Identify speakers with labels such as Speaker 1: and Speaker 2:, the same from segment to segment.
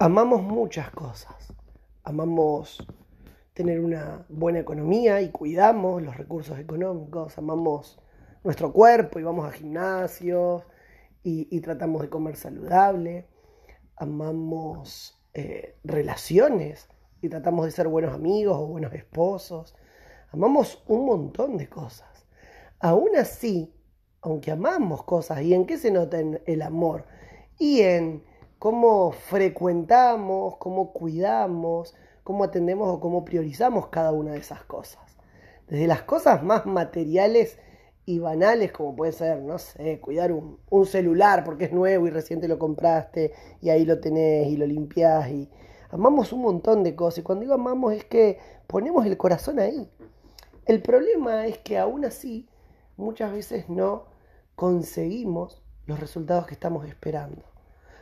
Speaker 1: Amamos muchas cosas. Amamos tener una buena economía y cuidamos los recursos económicos. Amamos nuestro cuerpo y vamos a gimnasios y, tratamos de comer saludable. Amamos eh, relaciones y tratamos de ser buenos amigos o buenos esposos. Amamos un montón de cosas. Aún así, aunque amamos cosas, ¿y en qué se nota el amor? Y en cómo frecuentamos, cómo cuidamos, cómo atendemos o cómo priorizamos cada una de esas cosas. Desde las cosas más materiales y banales, como puede ser, no sé, cuidar un, celular porque es nuevo y reciente lo compraste y ahí lo tenés y lo limpiás y amamos un montón de cosas. Y cuando digo amamos es que ponemos el corazón ahí. El problema es que aún así muchas veces no conseguimos los resultados que estamos esperando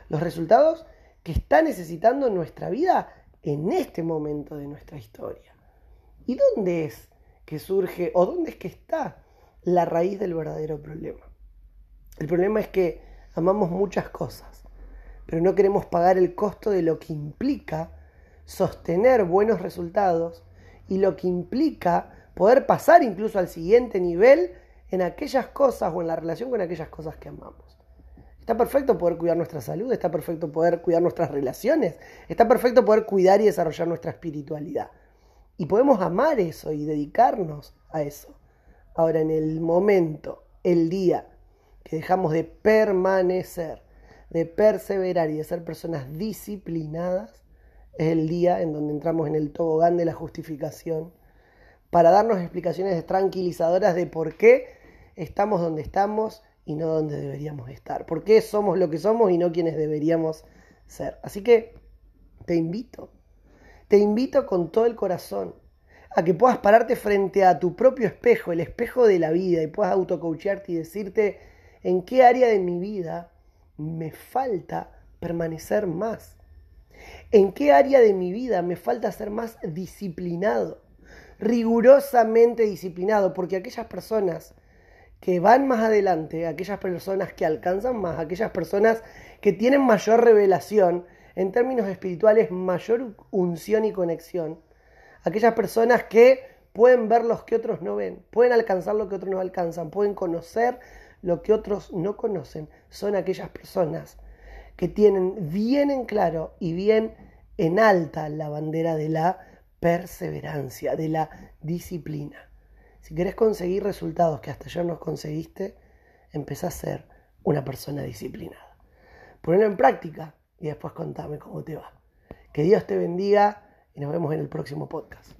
Speaker 1: los resultados que está necesitando nuestra vida en este momento de nuestra historia. ¿Y dónde es que surge o dónde es que está la raíz del verdadero problema? El problema es que amamos muchas cosas, pero no queremos pagar el costo de lo que implica sostener buenos resultados y lo que implica poder pasar incluso al siguiente nivel en aquellas cosas o en la relación con aquellas cosas que amamos. Está perfecto poder cuidar nuestra salud, está perfecto poder cuidar nuestras relaciones, está perfecto poder cuidar y desarrollar nuestra espiritualidad. Y podemos amar eso y dedicarnos a eso. Ahora, en el momento, el día que dejamos de permanecer, de perseverar y de ser personas disciplinadas, es el día en donde entramos en el tobogán de la justificación para darnos explicaciones tranquilizadoras de por qué estamos donde estamos y no donde deberíamos estar. ¿Por qué somos lo que somos y no quienes deberíamos ser? Así que te invito, te invito con todo el corazón a que puedas pararte frente a tu propio espejo, el espejo de la vida, y puedas autocoachearte y decirte en qué área de mi vida me falta permanecer más. ¿En qué área de mi vida me falta ser más disciplinado? Rigurosamente disciplinado, porque aquellas personas que van más adelante, aquellas personas que alcanzan más, aquellas personas que tienen mayor revelación, en términos espirituales, mayor unción y conexión, aquellas personas que pueden ver lo que otros no ven, pueden alcanzar lo que otros no alcanzan, pueden conocer lo que otros no conocen, son aquellas personas que tienen bien en claro y bien en alta la bandera de la perseverancia, de la disciplina. Si querés conseguir resultados que hasta ayer no conseguiste, empezá a ser una persona disciplinada. Ponelo en práctica y después contame cómo te va. Que Dios te bendiga y nos vemos en el próximo podcast.